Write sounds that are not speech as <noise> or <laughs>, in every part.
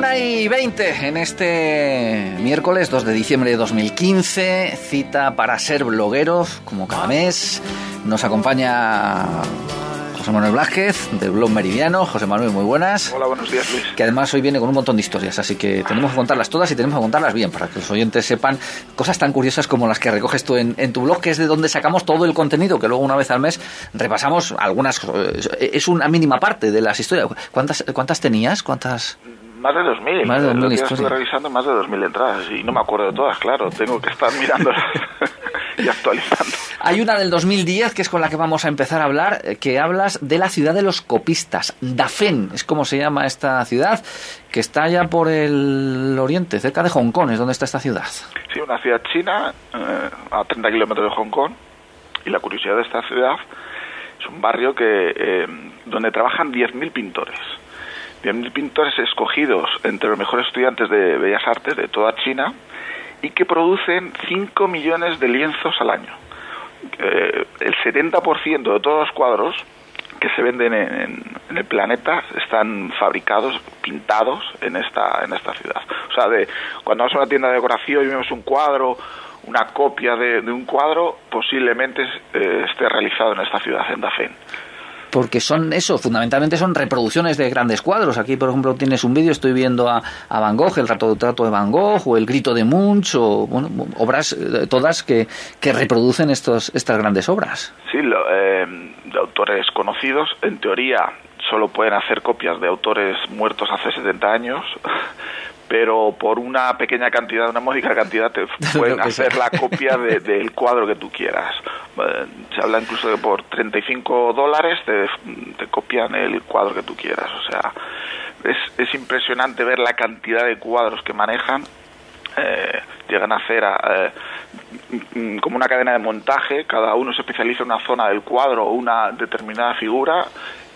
una y 20 en este miércoles 2 de diciembre de 2015. Cita para ser blogueros, como cada mes. Nos acompaña José Manuel Blázquez, del blog Meridiano. José Manuel, muy buenas. Hola, buenos días, Luis. Que además hoy viene con un montón de historias, así que tenemos que contarlas todas y tenemos que contarlas bien, para que los oyentes sepan cosas tan curiosas como las que recoges tú en, tu blog, que es de donde sacamos todo el contenido, que luego una vez al mes repasamos algunas. Eh, es una mínima parte de las historias. ¿Cuántas, cuántas tenías? ¿Cuántas? Más de 2.000. Más de 2.000 Estoy revisando más de 2.000 entradas y no me acuerdo de todas, claro. Tengo que estar mirando <laughs> y actualizando. Hay una del 2010 que es con la que vamos a empezar a hablar, eh, que hablas de la ciudad de los copistas. Dafen es como se llama esta ciudad, que está allá por el oriente, cerca de Hong Kong, es donde está esta ciudad. Sí, una ciudad china eh, a 30 kilómetros de Hong Kong. Y la curiosidad de esta ciudad es un barrio que eh, donde trabajan 10.000 pintores 10.000 pintores escogidos entre los mejores estudiantes de Bellas Artes de toda China y que producen 5 millones de lienzos al año. Eh, el 70% de todos los cuadros que se venden en, el planeta están fabricados, pintados en esta, en esta ciudad. O sea, de, cuando vamos a una tienda de decoración y vemos un cuadro, una copia de, un cuadro, posiblemente eh, esté realizado en esta ciudad, en Dafen porque son eso, fundamentalmente son reproducciones de grandes cuadros. Aquí, por ejemplo, tienes un vídeo, estoy viendo a, Van Gogh, el rato trato de Van Gogh, o el grito de Munch, o bueno, obras eh, todas que, que reproducen estos, estas grandes obras. Sí, eh, de autores conocidos, en teoría solo pueden hacer copias de autores muertos hace 70 años, <laughs> pero por una pequeña cantidad, una módica cantidad, te <laughs> pueden hacer la copia del cuadro que tú quieras. Eh, se habla incluso de por 35 dólares te, te copian el cuadro que tú quieras. O sea, es, es impresionante ver la cantidad de cuadros que manejan. Eh, llegan a hacer eh, como una cadena de montaje, cada uno se especializa en una zona del cuadro o una determinada figura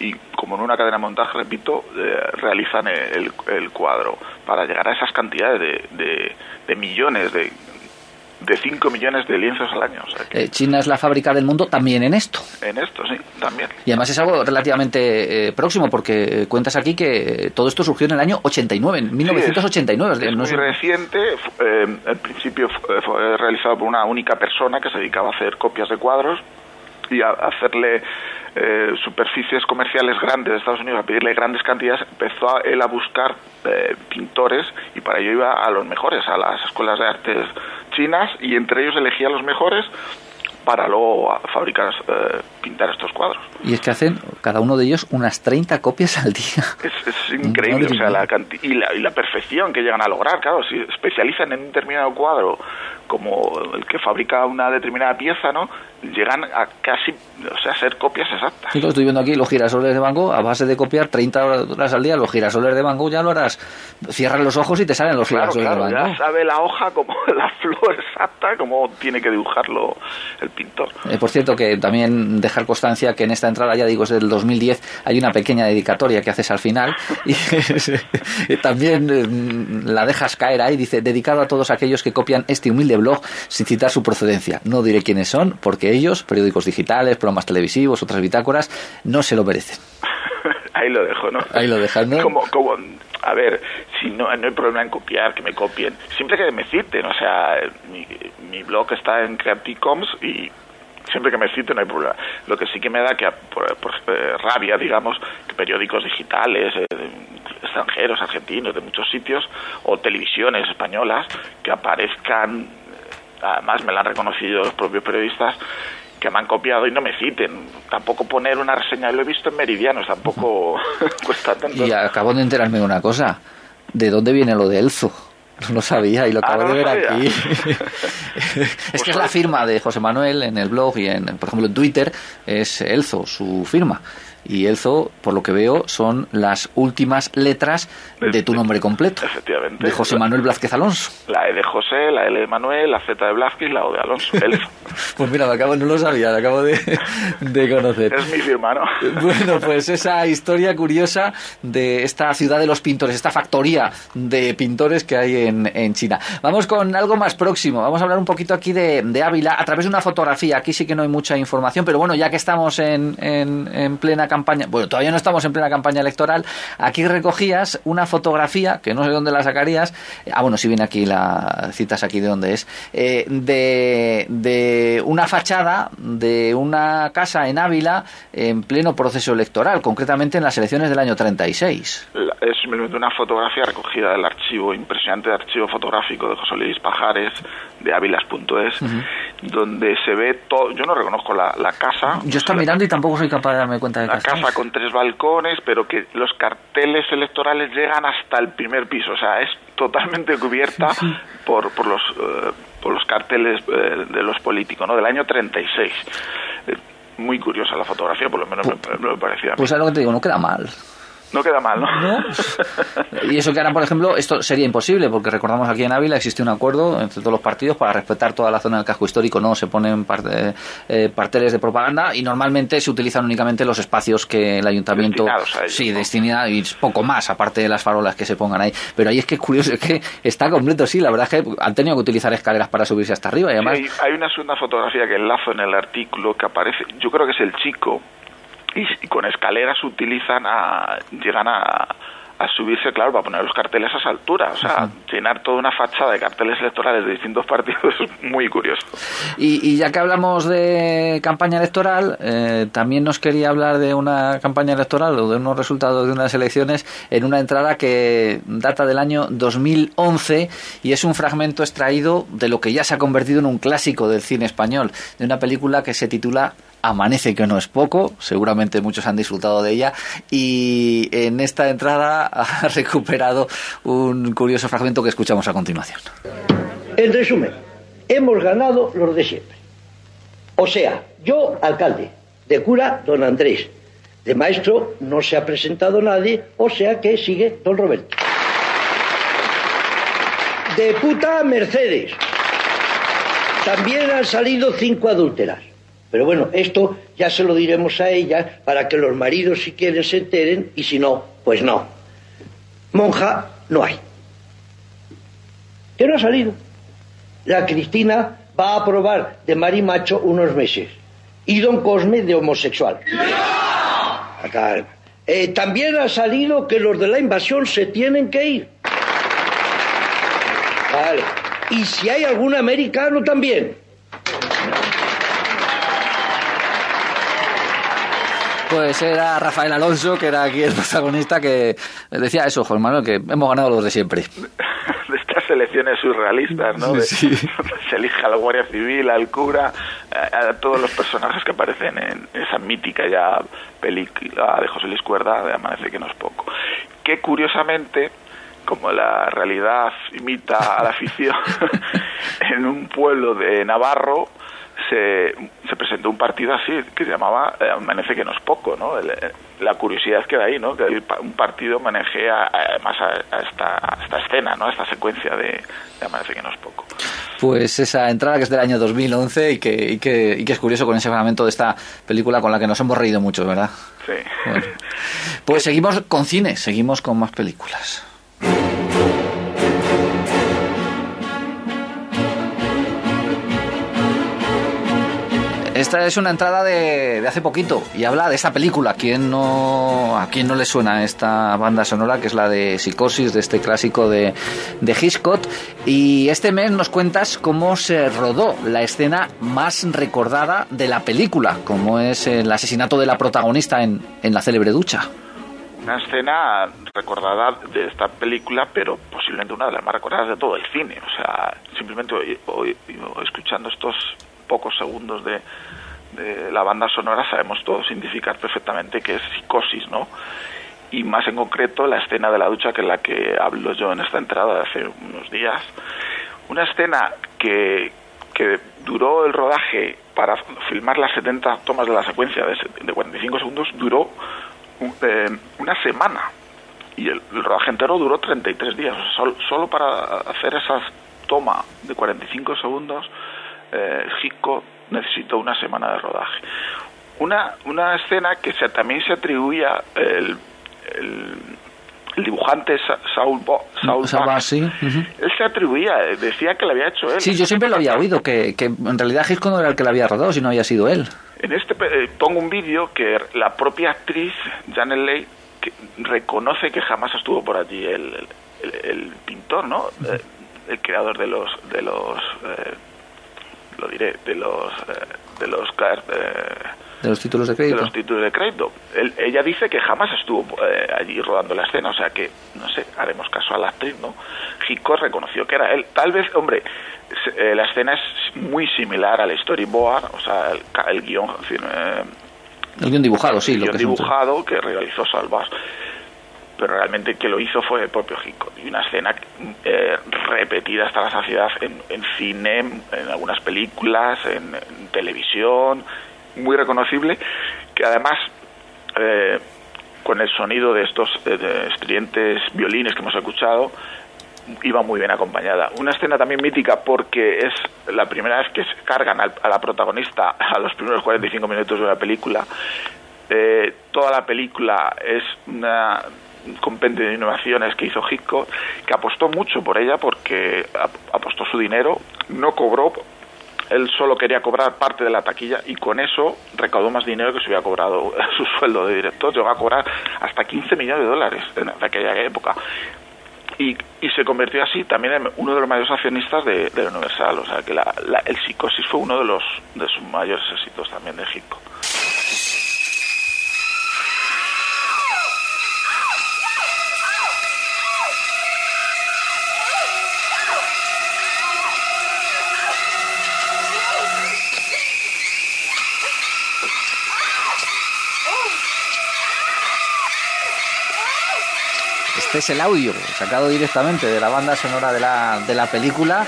y como en una cadena de montaje, repito, eh, realizan el, cuadro para llegar a esas cantidades de, de, millones, de, de 5 millones de lienzos al año. Eh, China es la fábrica del mundo también en esto. En esto, sí, también. Y además es algo relativamente eh, próximo, porque cuentas aquí que todo esto surgió en el año 89, en 1989. es, muy reciente, eh, al principio fue, realizado por una única persona que se dedicaba a hacer copias de cuadros y a hacerle eh, superficies comerciales grandes de Estados Unidos a pedirle grandes cantidades, empezó a, él a buscar eh, pintores y para ello iba a los mejores, a las escuelas de artes chinas y entre ellos elegía a los mejores para luego fabricar, eh, pintar estos cuadros. Y es que hacen cada uno de ellos unas 30 copias al día. Es, <laughs> increíble, o sea, la, y, la, y la perfección que llegan a lograr, claro, si especializan en un determinado cuadro como el que fabrica una determinada pieza, ¿no? Llegan a casi, o sea, a ser copias exactas. Sí, lo estoy viendo aquí, los girasoles de Van Gogh, a base de copiar 30 horas al día, los girasoles de Van Gogh ya lo harás. Cierras los ojos y te salen los girasoles de Van Gogh. Ya sabe la hoja como <laughs> la flor exacta, como tiene que dibujarlo el pintor. Eh, por cierto, que también dejar constancia que en esta entrada, ya digo, es del 2010, hay una pequeña dedicatoria que haces al final <laughs> y <laughs> también eh, la dejas caer ahí, dice, dedicado a todos aquellos que copian este humilde blog sin citar su procedencia. No diré quiénes son, porque ellos, periódicos digitales, programas televisivos, otras bitácoras, no se lo merecen. <laughs> Ahí lo dejo, ¿no? Ahí lo dejas, ¿no? Como, como, a ver, si no, no hay problema en copiar, que me copien, siempre que me citen, o sea, mi, mi blog está en Creative Commons y siempre que me citen no hay problema. Lo que sí que me da que por, eh, rabia, digamos, que periódicos digitales, eh, extranjeros, argentinos, de muchos sitios, o televisiones españolas, que aparezcan además me lo han reconocido los propios periodistas que me han copiado y no me citen. Tampoco poner una reseña, lo he visto en Meridianos, tampoco <laughs> cuesta tanto. Y acabo de enterarme de una cosa. ¿De dónde viene lo de Elzo? No lo sabía y lo acabo ah, de ver aquí. <laughs> es que es la firma de José Manuel en el blog y, en, por ejemplo, en Twitter es Elzo, su firma y Elzo, por lo que veo, son las últimas letras de tu nombre completo. Efectivamente. De José Manuel Blázquez Alonso. La E de José, la L de Manuel, la Z de Blázquez y la O de Alonso. <laughs> Elzo. pues mira, me acabo, no lo sabía, lo acabo de, de conocer. Es mi firma, ¿no? <laughs> bueno, pues esa historia curiosa de esta ciudad de los pintores, esta factoría de pintores que hay en, en, China. Vamos con algo más próximo. Vamos a hablar un poquito aquí de, Ávila a través de una fotografía. Aquí sí que no hay mucha información, pero bueno, ya que estamos en, en, en, plena campaña, bueno, todavía no estamos en plena campaña electoral, aquí recogías una fotografía, que no sé dónde la sacarías, ah, bueno, si viene aquí la citas aquí de dónde es, eh, de, una fachada de una casa en Ávila en pleno proceso electoral, concretamente en las elecciones del año 36. Es una fotografía recogida del archivo, impresionante archivo fotográfico de José Luis Pajares, de ávilas.es, donde se ve todo. Yo no reconozco la, la casa. Yo estoy mirando y tampoco soy capaz de darme cuenta de La casa con tres balcones, pero que los carteles electorales llegan hasta el primer piso, o sea, es totalmente cubierta sí, sí. Por, por, los, uh, por los carteles uh, de los políticos, ¿no? Del año 36. Eh, muy curiosa la fotografía, por lo menos pues, me, me, parecía. Pues es lo que te digo, no queda mal. No queda mal, ¿no? ¿No? Y eso que ahora, por ejemplo, esto sería imposible, porque recordamos aquí en Ávila existe un acuerdo entre todos los partidos para respetar toda la zona del casco histórico, no se ponen parte, eh, parteles de propaganda y normalmente se utilizan únicamente los espacios que el ayuntamiento ellos, sí ¿no? destina y poco más, aparte de las farolas que se pongan ahí. Pero ahí es que es curioso, es que está completo, sí, la verdad es que han tenido que utilizar escaleras para subirse hasta arriba y además. Sí, hay, hay una segunda fotografía que enlazo en el artículo que aparece, yo creo que es el chico y, y con escaleras utilizan a llegan a, a subirse, claro, para poner los carteles a esa altura. O sea, -huh. llenar toda una fachada de carteles electorales de distintos partidos es muy curioso. Y, y ya que hablamos de campaña electoral, eh, también nos quería hablar de una campaña electoral o de unos resultados de unas elecciones en una entrada que data del año 2011 y es un fragmento extraído de lo que ya se ha convertido en un clásico del cine español, de una película que se titula Amanece que no es poco, seguramente muchos han disfrutado de ella y en esta entrada <laughs> ha recuperado un curioso fragmento que escuchamos a continuación. En resumen, hemos ganado los de siempre. O sea, yo alcalde, de cura don Andrés, de maestro no se ha presentado nadie, o sea que sigue don Roberto. De puta Mercedes. También han salido cinco adúlteras. Pero bueno, esto ya se lo diremos a ella para que los maridos si quieren se enteren y si no, pues no. Monja no hay. ¿Qué no ha salido? La Cristina va a probar de marimacho unos meses y don Cosme de homosexual. Eh, también ha salido que los de la invasión se tienen que ir. Vale. Y si hay algún americano también. Pues era Rafael Alonso, que era aquí el protagonista, que decía eso, Juan Manuel, que hemos ganado los de siempre. <laughs> De estas elecciones surrealistas, ¿no? Sí, sí. <laughs> se elige a la Guardia Civil, al cura, a, a, todos los personajes que aparecen en esa mítica ya película de José Luis Cuerda, de Amanece que no es poco. Que curiosamente, como la realidad imita a la <laughs> ficción, en un pueblo de Navarro, se, se, presentó un partido así que se llamaba eh, Amanece que no es poco, ¿no? El, la curiosidad que da ahí, ¿no? Que un partido manejea además a, a, esta, a, esta, escena, ¿no? A esta secuencia de, de, Amanece que no es poco. Pues esa entrada que es del año 2011 y que, y que, y que es curioso con ese fragmento de esta película con la que nos hemos reído mucho, ¿verdad? Sí. Bueno. Pues seguimos con cine, seguimos con más películas. Esta es una entrada de, de, hace poquito y habla de esta película. ¿Quién no, ¿A quién no le suena esta banda sonora que es la de Psicosis, de este clásico de, de Hitchcock? Y este mes nos cuentas cómo se rodó la escena más recordada de la película, como es el asesinato de la protagonista en, en la célebre ducha una escena recordada de esta película, pero posiblemente una de las más recordadas de todo el cine. O sea, simplemente escuchando estos pocos segundos de, de, la banda sonora sabemos todos identificar perfectamente que es psicosis, ¿no? Y más en concreto la escena de la ducha que es la que hablo yo en esta entrada de hace unos días. Una escena que, que duró el rodaje para filmar las 70 tomas de la secuencia de, de 45 segundos, duró eh, una semana y el, el, rodaje entero duró 33 días. O sea, solo, solo, para hacer esas tomas de 45 segundos, eh, Hitchcock necesitó una semana de rodaje. Una, una escena que se, también se atribuía el, el, el dibujante Saul, Bo, Saul, sí. él se atribuía, decía que lo había hecho él. Sí, yo siempre lo había oído, que, que en realidad Hitchcock no era el que lo había rodado, sino había sido él. En este eh, pongo un vídeo que la propia actriz Janet Leigh que reconoce que jamás estuvo por allí el, el, pintor, ¿no? Eh, el creador de los de los eh, lo diré de los de los de los títulos de crédito. De los títulos de crédito. ella dice que jamás estuvo allí rodando la escena, o sea que, no sé, haremos caso a la actriz, ¿no? Hitchcock reconoció que era él. Tal vez, hombre, eh, la escena es muy similar al storyboard, o sea, el, guion... Eh, el guion dibujado, sí. El lo guion dibujado que realizó Salvas pero realmente que lo hizo fue el propio Hitchcock. Y una escena eh, repetida hasta la saciedad en, en cine, en algunas películas, en, televisión, muy reconocible, que además con el sonido de estos estridentes violines que hemos escuchado, iba muy bien acompañada. Una escena también mítica porque es la primera vez que cargan a la protagonista a los primeros 45 minutos de la película. Eh, toda la película es una, un compendio de innovaciones que hizo Hitchcock, que apostó mucho por ella porque apostó su dinero, no cobró, él solo quería cobrar parte de la taquilla y con eso recaudó más dinero que se hubiera cobrado <laughs> su sueldo de director. Llegó a cobrar hasta 15 millones de dólares en aquella época y, se convirtió así también en uno de los mayores accionistas de, Universal. O sea que la, el psicosis fue uno de los de sus mayores éxitos también de Hitchcock. Es el audio sacado directamente de la banda sonora de la, de la película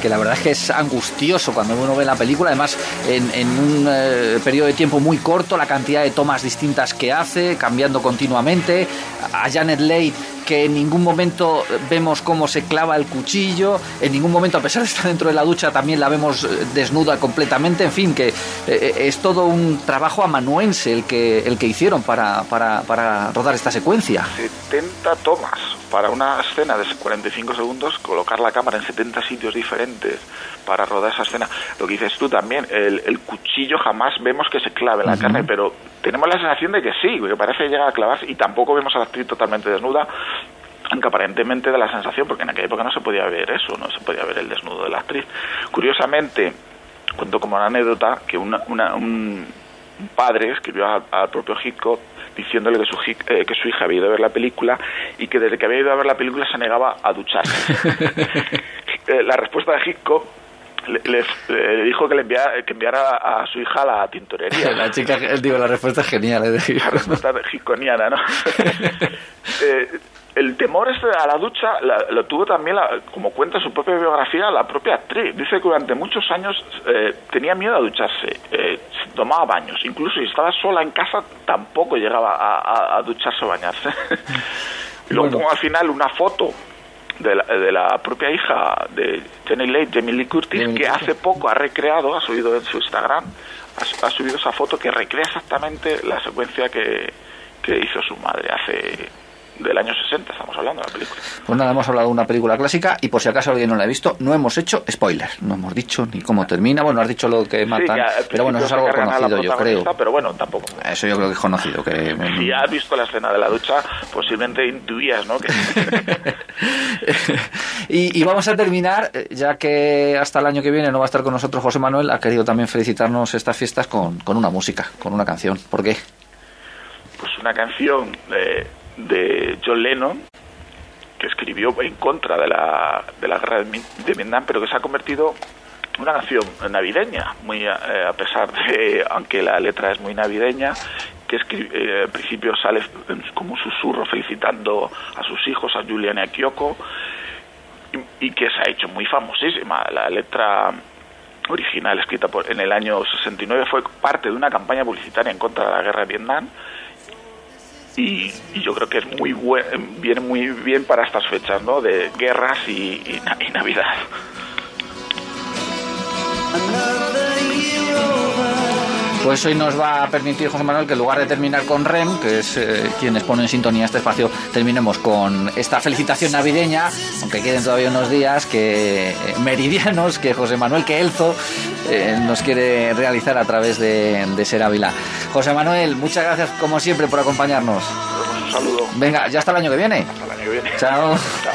que la verdad es que es angustioso cuando uno ve la película, además en, un eh, periodo de tiempo muy corto, la cantidad de tomas distintas que hace, cambiando continuamente, a Janet Leigh que en ningún momento vemos cómo se clava el cuchillo, en ningún momento, a pesar de estar dentro de la ducha, también la vemos eh, desnuda completamente, en fin, que eh, es todo un trabajo amanuense el que, el que hicieron para, para, para rodar esta secuencia. 70 tomas para una escena de 45 segundos, colocar la cámara en 70 sitios diferentes para rodar esa escena. Lo que dices tú también, el, cuchillo jamás vemos que se clave en la carne, pero tenemos la sensación de que sí, que parece llegar a clavarse y tampoco vemos a la actriz totalmente desnuda, aunque aparentemente da la sensación, porque en aquella época no se podía ver eso, no se podía ver el desnudo de la actriz. Curiosamente, cuento como una anécdota que una, un padre escribió al, propio Hitchcock diciéndole que su, eh, que su hija había ido a ver la película y que desde que había ido a ver la película se negaba a ducharse. <laughs> Eh, la respuesta de Hitchcock le, dijo que le enviara, que enviara a, su hija a la tintorería. <laughs> La chica, digo, la respuesta es genial. ¿eh? La respuesta hitconiana, ¿no? <laughs> eh, el temor este a la ducha lo tuvo también, como cuenta su propia biografía, la propia actriz. Dice que durante muchos años eh, tenía miedo a ducharse, eh, tomaba baños, incluso si estaba sola en casa tampoco llegaba a, ducharse o bañarse. y <laughs> luego pongo al final una foto de la, de la propia hija de Jenny Leigh, Jamie Lee Curtis, que hace poco ha recreado, ha subido en su Instagram, ha, subido esa foto que recrea exactamente la secuencia que, que hizo su madre hace del año 60, estamos hablando de la película. Pues nada, hemos hablado de una película clásica y por si acaso alguien no la ha visto, no hemos hecho spoilers, no hemos dicho ni cómo termina, bueno, has dicho lo que matan, pero bueno, eso es algo conocido, yo creo. Pero bueno, tampoco. Eso yo creo que es conocido. Que... <laughs> Si has visto la escena de la ducha, posiblemente intuías, ¿no? <laughs> y, vamos a terminar, eh, ya que hasta el año que viene no va a estar con nosotros José Manuel, ha querido también felicitarnos estas fiestas con, con una música, con una canción. ¿Por qué? Pues una canción... de de John Lennon, que escribió en contra de la, de la guerra de Vietnam, pero que se ha convertido en una canción navideña, muy eh, a pesar de, aunque la letra es muy navideña, que eh, al principio sale como un susurro felicitando a sus hijos, a Julian y a Kyoko, y, que se ha hecho muy famosísima. La letra original escrita por, en el año 69 fue parte de una campaña publicitaria en contra de la guerra de Vietnam y, yo creo que es muy viene muy bien para estas fechas, ¿no? De guerras y, y Navidad. Pues hoy nos va a permitir José Manuel que en lugar de terminar con Rem, que es eh, quienes ponen en sintonía este espacio, terminemos con esta felicitación navideña, aunque queden todavía unos días que eh, meridianos que José Manuel que Elzo eh, nos quiere realizar a través de, de Ser Ávila. José Manuel, muchas gracias como siempre por acompañarnos. Un saludo. Venga, ya hasta el año que viene. Hasta el año que viene. Chao. Chao.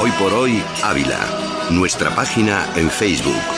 Hoy por hoy, Ávila. Nuestra página en Facebook.